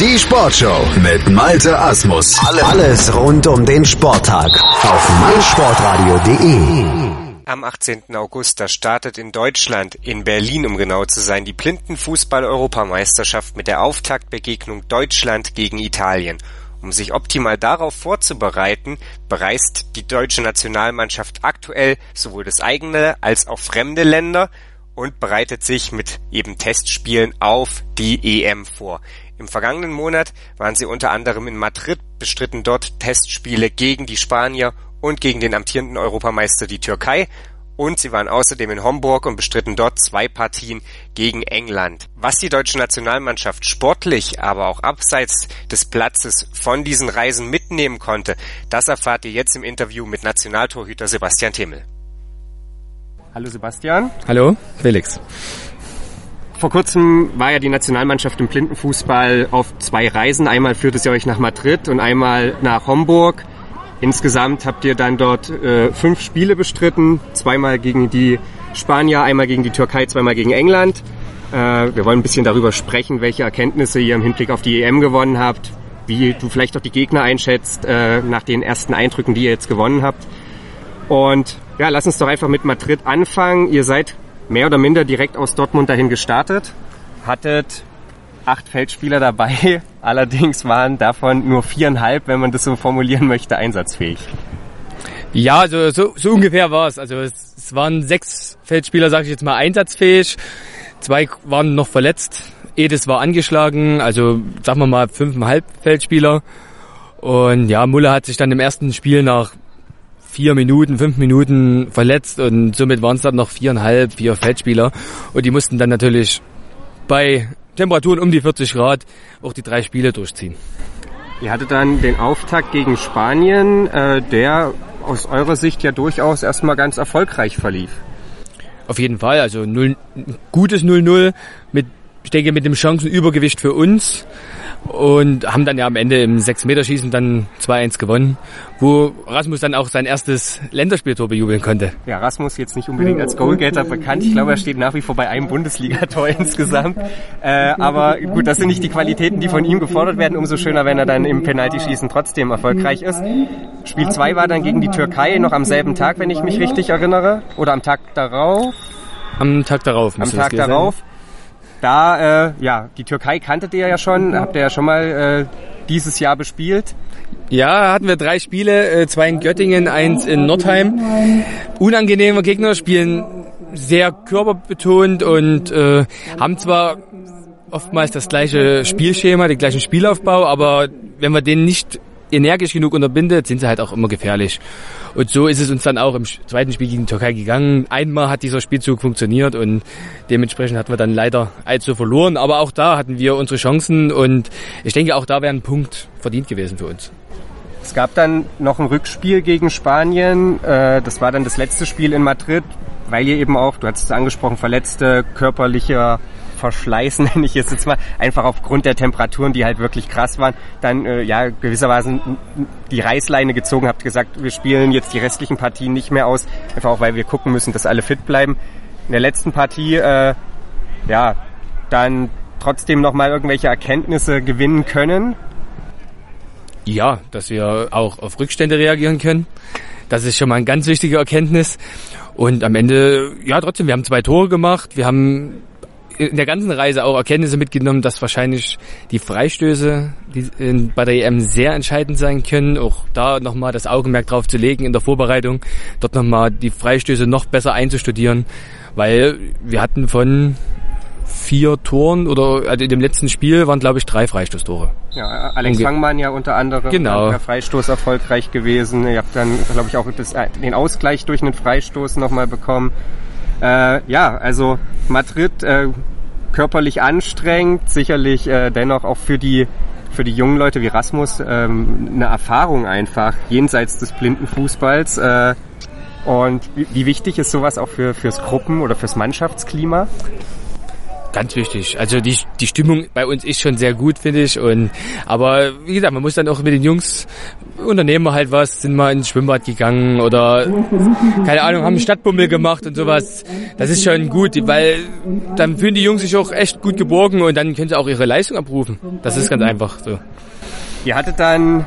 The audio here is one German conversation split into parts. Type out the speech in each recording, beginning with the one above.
Die Sportshow mit Malte Asmus. Alles rund um den Sporttag auf meinsportradio.de. Am 18. August, da startet in Deutschland, in Berlin um genau zu sein, die Blindenfußball-Europameisterschaft mit der Auftaktbegegnung Deutschland gegen Italien. Um sich optimal darauf vorzubereiten, bereist die deutsche Nationalmannschaft aktuell sowohl das eigene als auch fremde Länder und bereitet sich mit eben Testspielen auf die EM vor. Im vergangenen Monat waren sie unter anderem in Madrid, bestritten dort Testspiele gegen die Spanier und gegen den amtierenden Europameister die Türkei und sie waren außerdem in Homburg und bestritten dort zwei Partien gegen England. Was die deutsche Nationalmannschaft sportlich, aber auch abseits des Platzes von diesen Reisen mitnehmen konnte, das erfahrt ihr jetzt im Interview mit Nationaltorhüter Sebastian Timmel. Hallo Sebastian. Hallo, Felix. Vor kurzem war ja die Nationalmannschaft im Blindenfußball auf zwei Reisen. Einmal führte sie euch nach Madrid und einmal nach Homburg. Insgesamt habt ihr dann dort äh, fünf Spiele bestritten. Zweimal gegen die Spanier, einmal gegen die Türkei, zweimal gegen England. Äh, wir wollen ein bisschen darüber sprechen, welche Erkenntnisse ihr im Hinblick auf die EM gewonnen habt, wie du vielleicht auch die Gegner einschätzt äh, nach den ersten Eindrücken, die ihr jetzt gewonnen habt. Und ja, lass uns doch einfach mit Madrid anfangen. Ihr seid mehr oder minder direkt aus Dortmund dahin gestartet, hattet acht Feldspieler dabei, allerdings waren davon nur viereinhalb, wenn man das so formulieren möchte, einsatzfähig. Ja, also so, so ungefähr war es. Also es, es waren sechs Feldspieler, sage ich jetzt mal, einsatzfähig. Zwei waren noch verletzt. Edis war angeschlagen, also sagen wir mal fünfeinhalb Feldspieler. Und ja, Muller hat sich dann im ersten Spiel nach vier Minuten, fünf Minuten verletzt und somit waren es dann noch viereinhalb, vier Feldspieler und die mussten dann natürlich bei Temperaturen um die 40 Grad auch die drei Spiele durchziehen. Ihr hattet dann den Auftakt gegen Spanien, äh, der aus eurer Sicht ja durchaus erstmal ganz erfolgreich verlief. Auf jeden Fall, also 0, gutes 0-0 mit, ich denke, mit dem Chancenübergewicht für uns und haben dann ja am Ende im 6-Meter-Schießen dann 2-1 gewonnen, wo Rasmus dann auch sein erstes Länderspieltor bejubeln konnte. Ja, Rasmus jetzt nicht unbedingt als Goalgetter bekannt. Ich glaube, er steht nach wie vor bei einem Bundesligator insgesamt. Äh, aber gut, das sind nicht die Qualitäten, die von ihm gefordert werden. Umso schöner, wenn er dann im Penaltyschießen trotzdem erfolgreich ist. Spiel 2 war dann gegen die Türkei noch am selben Tag, wenn ich mich richtig erinnere. Oder am Tag darauf. Am Tag darauf. Am Tag darauf. Sein da, äh, ja, die Türkei kanntet ihr ja schon, habt ihr ja schon mal äh, dieses Jahr bespielt. Ja, hatten wir drei Spiele, äh, zwei in Göttingen, eins in Nordheim. Unangenehme Gegner, spielen sehr körperbetont und äh, haben zwar oftmals das gleiche Spielschema, den gleichen Spielaufbau, aber wenn wir den nicht energisch genug unterbindet, sind sie halt auch immer gefährlich. Und so ist es uns dann auch im zweiten Spiel gegen die Türkei gegangen. Einmal hat dieser Spielzug funktioniert und dementsprechend hatten wir dann leider allzu verloren. Aber auch da hatten wir unsere Chancen und ich denke, auch da wäre ein Punkt verdient gewesen für uns. Es gab dann noch ein Rückspiel gegen Spanien. Äh, das war dann das letzte Spiel in Madrid, weil ihr eben auch, du hast es angesprochen, verletzte körperlicher Verschleiß, nenne ich es jetzt mal, einfach aufgrund der Temperaturen, die halt wirklich krass waren, dann äh, ja gewisserweise die Reißleine gezogen habt, gesagt, wir spielen jetzt die restlichen Partien nicht mehr aus, einfach auch weil wir gucken müssen, dass alle fit bleiben. In der letzten Partie, äh, ja, dann trotzdem nochmal irgendwelche Erkenntnisse gewinnen können. Ja, dass wir auch auf Rückstände reagieren können. Das ist schon mal eine ganz wichtige Erkenntnis. Und am Ende, ja, trotzdem, wir haben zwei Tore gemacht. Wir haben in der ganzen Reise auch Erkenntnisse mitgenommen, dass wahrscheinlich die Freistöße die in, bei der EM sehr entscheidend sein können. Auch da nochmal das Augenmerk drauf zu legen in der Vorbereitung, dort nochmal die Freistöße noch besser einzustudieren, weil wir hatten von vier Toren oder also in dem letzten Spiel waren glaube ich drei Freistoßtore. Ja, Alex Fangmann ja unter anderem genau. der Freistoß erfolgreich gewesen. Ihr habt dann glaube ich auch das, äh, den Ausgleich durch einen Freistoß nochmal bekommen. Äh, ja, also Madrid äh, körperlich anstrengend, sicherlich äh, dennoch auch für die für die jungen Leute wie Rasmus ähm, eine Erfahrung einfach jenseits des blinden Fußballs. Äh, und wie, wie wichtig ist sowas auch für fürs Gruppen- oder fürs Mannschaftsklima? Ganz wichtig. Also die, die Stimmung bei uns ist schon sehr gut, finde ich. Und aber wie gesagt, man muss dann auch mit den Jungs unternehmen halt was, sind mal ins Schwimmbad gegangen oder keine Ahnung, haben Stadtbummel gemacht und sowas. Das ist schon gut, weil dann fühlen die Jungs sich auch echt gut geborgen und dann können sie auch ihre Leistung abrufen. Das ist ganz einfach so. Ihr hattet dann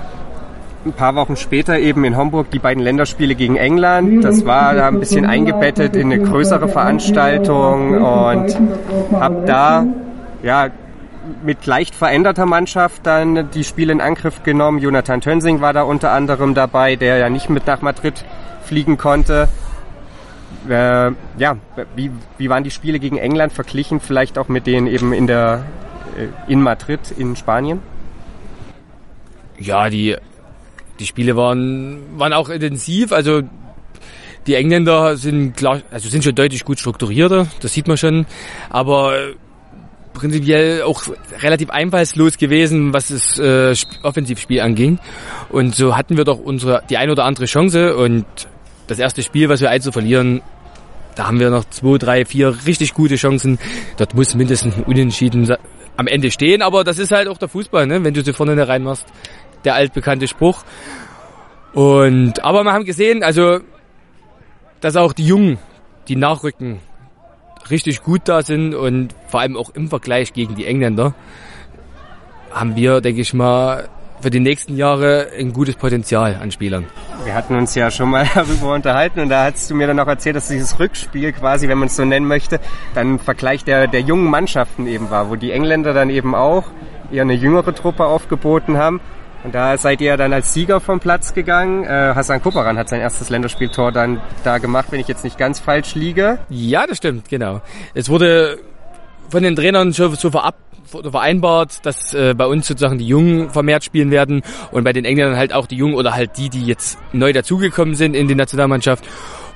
ein paar Wochen später eben in Homburg die beiden Länderspiele gegen England. Das war da ein bisschen eingebettet in eine größere Veranstaltung und habe da ja mit leicht veränderter Mannschaft dann die Spiele in Angriff genommen. Jonathan Tönsing war da unter anderem dabei, der ja nicht mit nach Madrid fliegen konnte. Äh, ja, wie, wie waren die Spiele gegen England verglichen, vielleicht auch mit denen eben in der äh, in Madrid in Spanien? Ja, die die Spiele waren, waren auch intensiv. Also die Engländer sind klar, also sind schon deutlich gut strukturierter, das sieht man schon. Aber prinzipiell auch relativ einfallslos gewesen, was das äh, Offensivspiel anging. Und so hatten wir doch unsere die ein oder andere Chance und das erste Spiel, was wir einzu verlieren, da haben wir noch zwei, drei, vier richtig gute Chancen. Dort muss mindestens ein Unentschieden am Ende stehen, aber das ist halt auch der Fußball, ne? wenn du sie vorne rein machst der altbekannte Spruch. Und, aber wir haben gesehen, also, dass auch die Jungen, die nachrücken, richtig gut da sind und vor allem auch im Vergleich gegen die Engländer haben wir, denke ich mal, für die nächsten Jahre ein gutes Potenzial an Spielern. Wir hatten uns ja schon mal darüber unterhalten und da hast du mir dann auch erzählt, dass dieses Rückspiel quasi, wenn man es so nennen möchte, dann ein Vergleich der, der jungen Mannschaften eben war, wo die Engländer dann eben auch eher eine jüngere Truppe aufgeboten haben und da seid ihr dann als Sieger vom Platz gegangen. Äh, Hassan Kuparan hat sein erstes Länderspieltor dann da gemacht, wenn ich jetzt nicht ganz falsch liege. Ja, das stimmt, genau. Es wurde von den Trainern schon so verab vereinbart, dass äh, bei uns sozusagen die Jungen vermehrt spielen werden und bei den Engländern halt auch die Jungen oder halt die, die jetzt neu dazugekommen sind in die Nationalmannschaft.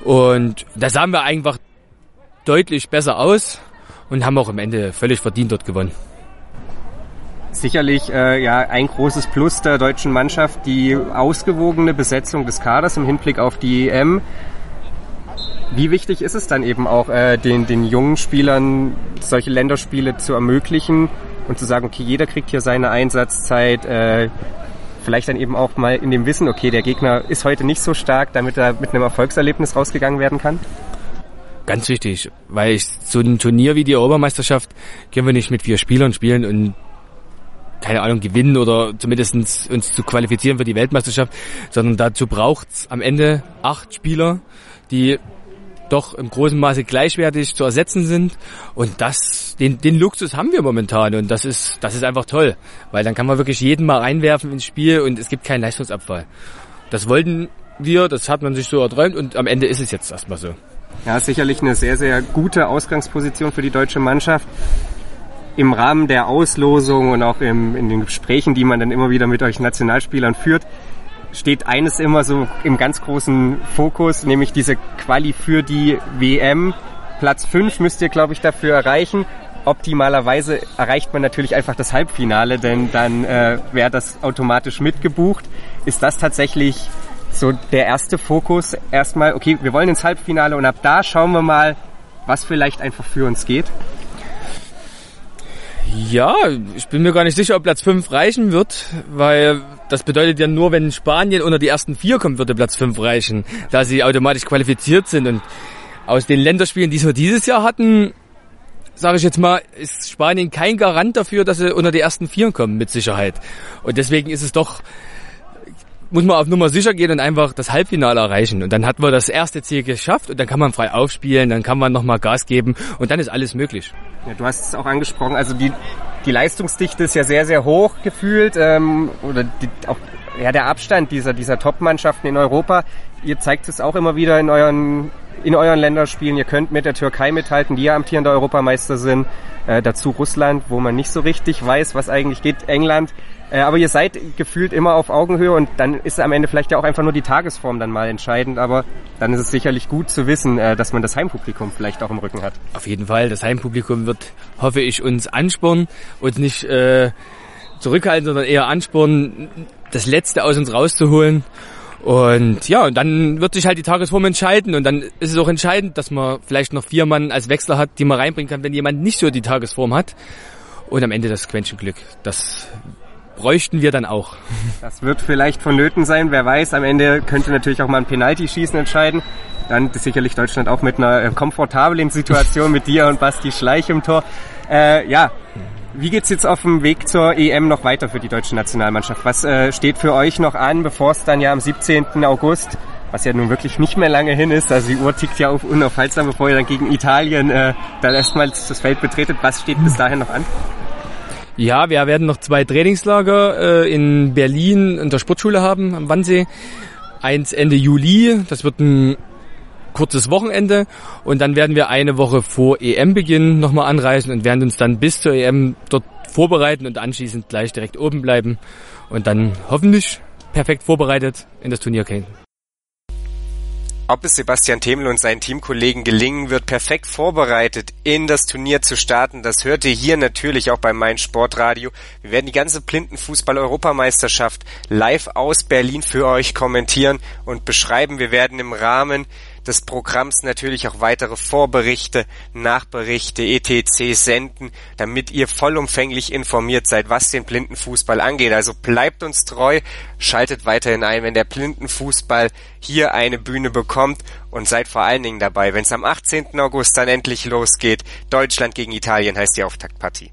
Und da sahen wir einfach deutlich besser aus und haben auch am Ende völlig verdient dort gewonnen sicherlich äh, ja ein großes Plus der deutschen Mannschaft die ausgewogene Besetzung des Kaders im Hinblick auf die EM. Wie wichtig ist es dann eben auch äh, den, den jungen Spielern solche Länderspiele zu ermöglichen und zu sagen, okay, jeder kriegt hier seine Einsatzzeit, äh, vielleicht dann eben auch mal in dem Wissen, okay, der Gegner ist heute nicht so stark, damit er mit einem Erfolgserlebnis rausgegangen werden kann? Ganz wichtig, weil ich, so ein Turnier wie die Obermeisterschaft können wir nicht mit vier Spielern spielen und keine Ahnung, gewinnen oder zumindest uns zu qualifizieren für die Weltmeisterschaft, sondern dazu braucht's am Ende acht Spieler, die doch im großen Maße gleichwertig zu ersetzen sind. Und das, den, den Luxus haben wir momentan und das ist, das ist einfach toll, weil dann kann man wirklich jeden mal reinwerfen ins Spiel und es gibt keinen Leistungsabfall. Das wollten wir, das hat man sich so erträumt und am Ende ist es jetzt erstmal so. Ja, sicherlich eine sehr, sehr gute Ausgangsposition für die deutsche Mannschaft im Rahmen der Auslosung und auch im, in den Gesprächen, die man dann immer wieder mit euch Nationalspielern führt, steht eines immer so im ganz großen Fokus, nämlich diese Quali für die WM. Platz 5 müsst ihr, glaube ich, dafür erreichen. Optimalerweise erreicht man natürlich einfach das Halbfinale, denn dann äh, wäre das automatisch mitgebucht. Ist das tatsächlich so der erste Fokus? Erstmal, okay, wir wollen ins Halbfinale und ab da schauen wir mal, was vielleicht einfach für uns geht. Ja, ich bin mir gar nicht sicher, ob Platz 5 reichen wird, weil das bedeutet ja nur, wenn Spanien unter die ersten vier kommt, würde Platz 5 reichen, da sie automatisch qualifiziert sind. Und aus den Länderspielen, die wir dieses Jahr hatten, sage ich jetzt mal, ist Spanien kein Garant dafür, dass sie unter die ersten vier kommen, mit Sicherheit. Und deswegen ist es doch muss man auf Nummer sicher gehen und einfach das Halbfinale erreichen. Und dann hat man das erste Ziel geschafft und dann kann man frei aufspielen, dann kann man nochmal Gas geben und dann ist alles möglich. Ja, du hast es auch angesprochen, also die, die Leistungsdichte ist ja sehr, sehr hoch gefühlt ähm, oder die, auch ja, der Abstand dieser, dieser Top-Mannschaften in Europa. Ihr zeigt es auch immer wieder in euren, in euren Länderspielen. Ihr könnt mit der Türkei mithalten, die ja amtierende Europameister sind. Äh, dazu Russland, wo man nicht so richtig weiß, was eigentlich geht. England. Äh, aber ihr seid gefühlt immer auf Augenhöhe und dann ist am Ende vielleicht ja auch einfach nur die Tagesform dann mal entscheidend. Aber dann ist es sicherlich gut zu wissen, äh, dass man das Heimpublikum vielleicht auch im Rücken hat. Auf jeden Fall. Das Heimpublikum wird, hoffe ich, uns anspornen und nicht äh, zurückhalten, sondern eher anspornen, das Letzte aus uns rauszuholen Und ja, und dann wird sich halt die Tagesform entscheiden und dann ist es auch entscheidend, dass man vielleicht noch vier Mann als Wechsler hat, die man reinbringen kann, wenn jemand nicht so die Tagesform hat. Und am Ende das Quäntchen Glück. Das bräuchten wir dann auch. Das wird vielleicht vonnöten sein, wer weiß. Am Ende könnte natürlich auch mal ein Penalty-Schießen entscheiden. Dann sicherlich Deutschland auch mit einer äh, komfortablen Situation mit dir und Basti Schleich im Tor. Äh, ja, wie geht's jetzt auf dem Weg zur EM noch weiter für die deutsche Nationalmannschaft? Was äh, steht für euch noch an, bevor es dann ja am 17. August, was ja nun wirklich nicht mehr lange hin ist, also die Uhr tickt ja auf unaufhaltsam, bevor ihr dann gegen Italien äh, dann erstmals das Feld betretet. Was steht bis dahin noch an? Ja, wir werden noch zwei Trainingslager äh, in Berlin in der Sportschule haben, am Wannsee. Eins Ende Juli, das wird ein kurzes Wochenende und dann werden wir eine Woche vor EM-Beginn nochmal anreisen und werden uns dann bis zur EM dort vorbereiten und anschließend gleich direkt oben bleiben und dann hoffentlich perfekt vorbereitet in das Turnier gehen. Ob es Sebastian Themel und seinen Teamkollegen gelingen wird, perfekt vorbereitet in das Turnier zu starten, das hört ihr hier natürlich auch bei Mein Sportradio. Wir werden die ganze Blindenfußball-Europameisterschaft live aus Berlin für euch kommentieren und beschreiben. Wir werden im Rahmen des Programms natürlich auch weitere Vorberichte, Nachberichte, etc. senden, damit ihr vollumfänglich informiert seid, was den Blindenfußball angeht. Also bleibt uns treu, schaltet weiterhin ein, wenn der Blindenfußball hier eine Bühne bekommt und seid vor allen Dingen dabei, wenn es am 18. August dann endlich losgeht. Deutschland gegen Italien heißt die Auftaktpartie.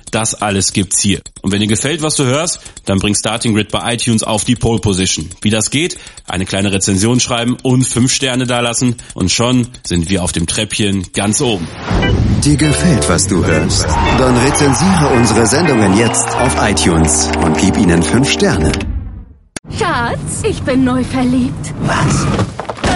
das alles gibt's hier. Und wenn dir gefällt, was du hörst, dann bring Starting Grid bei iTunes auf die Pole Position. Wie das geht? Eine kleine Rezension schreiben und fünf Sterne dalassen und schon sind wir auf dem Treppchen ganz oben. Dir gefällt, was du hörst? Dann rezensiere unsere Sendungen jetzt auf iTunes und gib ihnen fünf Sterne. Schatz, ich bin neu verliebt. Was?